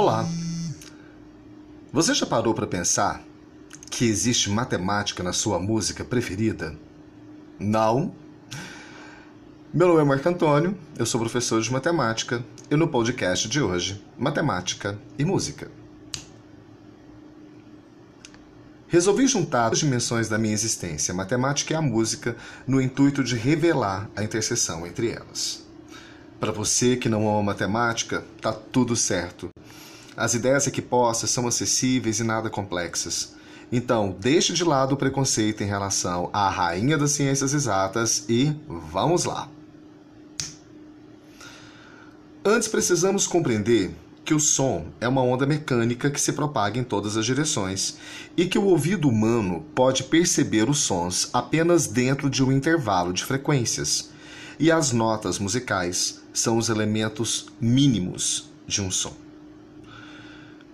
Olá! Você já parou para pensar que existe matemática na sua música preferida? Não? Meu nome é Marco Antônio, eu sou professor de matemática e no podcast de hoje, Matemática e Música. Resolvi juntar as dimensões da minha existência, a matemática e a música, no intuito de revelar a interseção entre elas. Para você que não ama matemática, tá tudo certo. As ideias equipostas são acessíveis e nada complexas. Então, deixe de lado o preconceito em relação à rainha das ciências exatas e vamos lá. Antes precisamos compreender que o som é uma onda mecânica que se propaga em todas as direções e que o ouvido humano pode perceber os sons apenas dentro de um intervalo de frequências. E as notas musicais são os elementos mínimos de um som.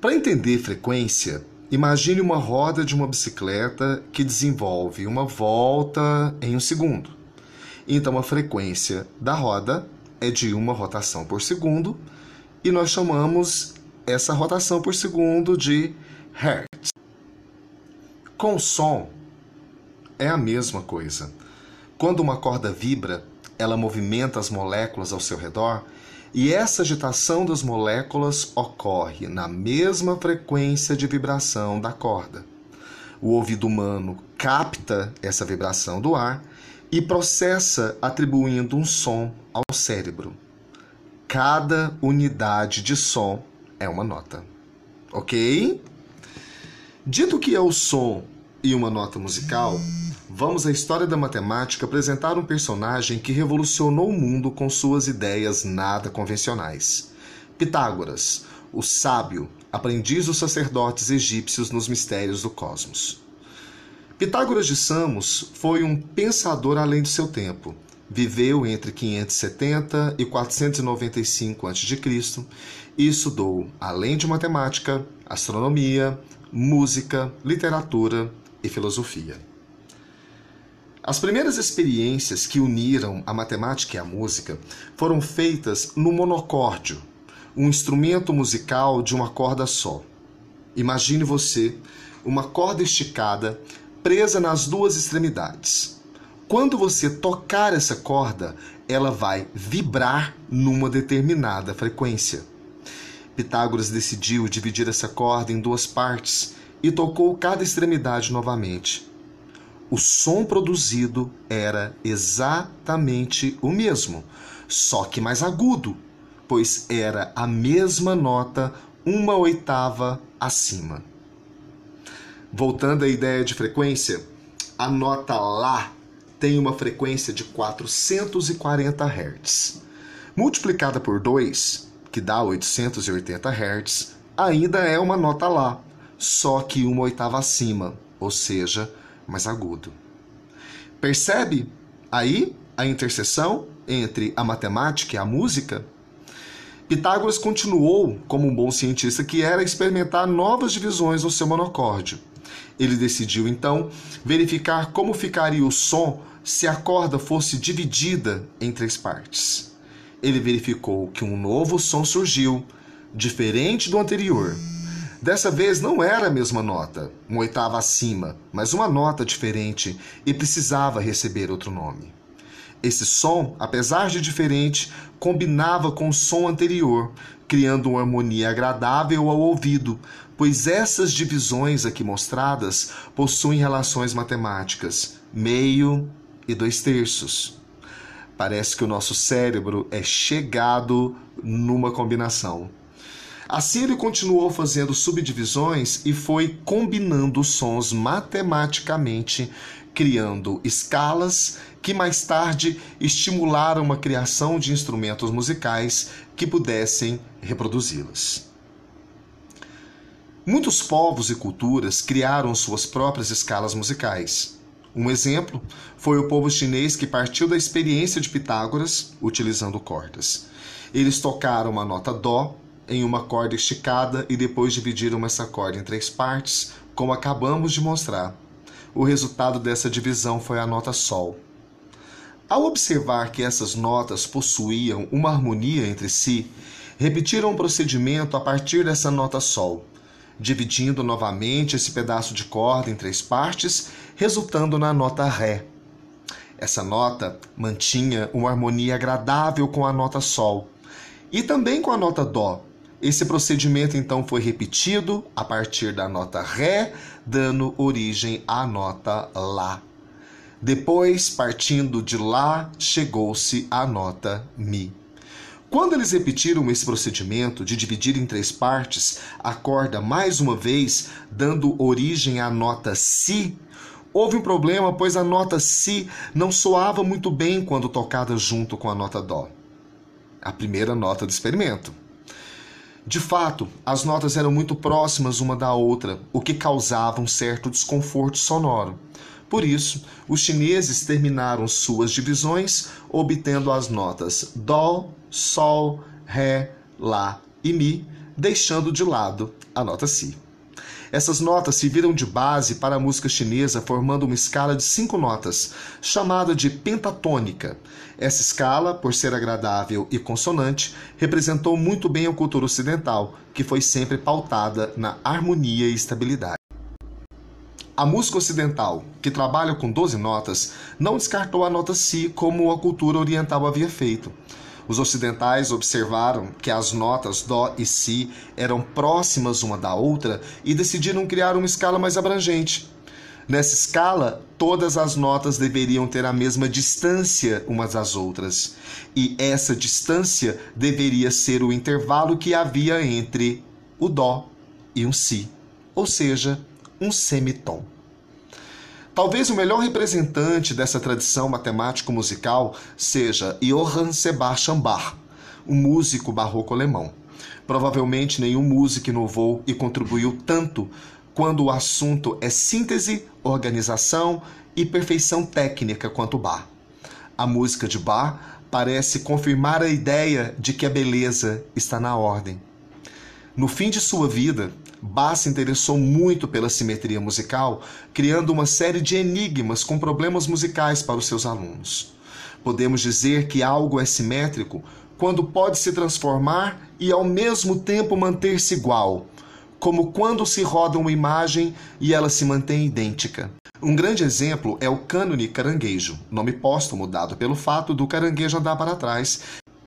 Para entender frequência, imagine uma roda de uma bicicleta que desenvolve uma volta em um segundo. Então a frequência da roda é de uma rotação por segundo e nós chamamos essa rotação por segundo de Hertz. Com som, é a mesma coisa. Quando uma corda vibra, ela movimenta as moléculas ao seu redor e essa agitação das moléculas ocorre na mesma frequência de vibração da corda. O ouvido humano capta essa vibração do ar e processa atribuindo um som ao cérebro. Cada unidade de som é uma nota. Ok? Dito que é o som e uma nota musical, vamos à história da matemática apresentar um personagem que revolucionou o mundo com suas ideias nada convencionais. Pitágoras, o sábio, aprendiz dos sacerdotes egípcios nos mistérios do cosmos. Pitágoras de Samos foi um pensador além do seu tempo viveu entre 570 e 495 a.C. e estudou, além de matemática, astronomia, música, literatura e filosofia. As primeiras experiências que uniram a matemática e a música foram feitas no monocórdio, um instrumento musical de uma corda só. Imagine você uma corda esticada presa nas duas extremidades. Quando você tocar essa corda, ela vai vibrar numa determinada frequência. Pitágoras decidiu dividir essa corda em duas partes e tocou cada extremidade novamente. O som produzido era exatamente o mesmo, só que mais agudo, pois era a mesma nota uma oitava acima. Voltando à ideia de frequência, a nota Lá tem uma frequência de 440 Hz. Multiplicada por 2, que dá 880 Hz, ainda é uma nota Lá, só que uma oitava acima, ou seja, mais agudo. Percebe aí a interseção entre a matemática e a música? Pitágoras continuou, como um bom cientista que era, a experimentar novas divisões no seu monocórdio. Ele decidiu então verificar como ficaria o som se a corda fosse dividida em três partes. Ele verificou que um novo som surgiu, diferente do anterior. Dessa vez não era a mesma nota, uma oitava acima, mas uma nota diferente e precisava receber outro nome. Esse som, apesar de diferente, combinava com o som anterior, criando uma harmonia agradável ao ouvido, pois essas divisões aqui mostradas possuem relações matemáticas, meio e dois terços. Parece que o nosso cérebro é chegado numa combinação. Assim ele continuou fazendo subdivisões e foi combinando sons matematicamente, criando escalas que mais tarde estimularam uma criação de instrumentos musicais que pudessem reproduzi-las. Muitos povos e culturas criaram suas próprias escalas musicais. Um exemplo foi o povo chinês que partiu da experiência de Pitágoras utilizando cordas. Eles tocaram uma nota Dó em uma corda esticada e depois dividiram essa corda em três partes, como acabamos de mostrar. O resultado dessa divisão foi a nota Sol. Ao observar que essas notas possuíam uma harmonia entre si, repetiram o procedimento a partir dessa nota Sol, dividindo novamente esse pedaço de corda em três partes, resultando na nota Ré. Essa nota mantinha uma harmonia agradável com a nota Sol e também com a nota Dó. Esse procedimento então foi repetido a partir da nota Ré, dando origem à nota Lá. Depois, partindo de Lá, chegou-se à nota Mi. Quando eles repetiram esse procedimento de dividir em três partes a corda mais uma vez, dando origem à nota Si, houve um problema, pois a nota Si não soava muito bem quando tocada junto com a nota Dó, a primeira nota do experimento. De fato, as notas eram muito próximas uma da outra, o que causava um certo desconforto sonoro. Por isso, os chineses terminaram suas divisões obtendo as notas Dó, Sol, Ré, Lá e Mi, deixando de lado a nota Si. Essas notas serviram de base para a música chinesa, formando uma escala de cinco notas, chamada de pentatônica. Essa escala, por ser agradável e consonante, representou muito bem a cultura ocidental, que foi sempre pautada na harmonia e estabilidade. A música ocidental, que trabalha com 12 notas, não descartou a nota Si como a cultura oriental havia feito. Os ocidentais observaram que as notas Dó e Si eram próximas uma da outra e decidiram criar uma escala mais abrangente. Nessa escala, todas as notas deveriam ter a mesma distância umas das outras, e essa distância deveria ser o intervalo que havia entre o Dó e um Si, ou seja, um semitom. Talvez o melhor representante dessa tradição matemático-musical seja Johann Sebastian Bach, um músico barroco alemão. Provavelmente nenhum músico inovou e contribuiu tanto quando o assunto é síntese, organização e perfeição técnica quanto Bach. A música de Bach parece confirmar a ideia de que a beleza está na ordem. No fim de sua vida, Bach se interessou muito pela simetria musical, criando uma série de enigmas com problemas musicais para os seus alunos. Podemos dizer que algo é simétrico quando pode se transformar e ao mesmo tempo manter-se igual, como quando se roda uma imagem e ela se mantém idêntica. Um grande exemplo é o cânone caranguejo, nome póstumo dado pelo fato do caranguejo andar para trás,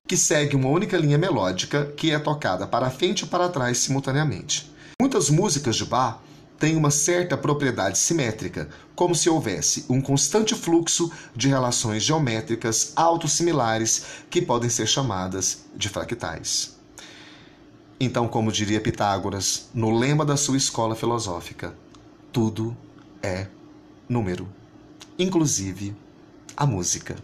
que segue uma única linha melódica que é tocada para frente e para trás simultaneamente. Muitas músicas de Bach têm uma certa propriedade simétrica, como se houvesse um constante fluxo de relações geométricas autossimilares que podem ser chamadas de fractais. Então, como diria Pitágoras, no lema da sua escola filosófica, tudo é número, inclusive a música.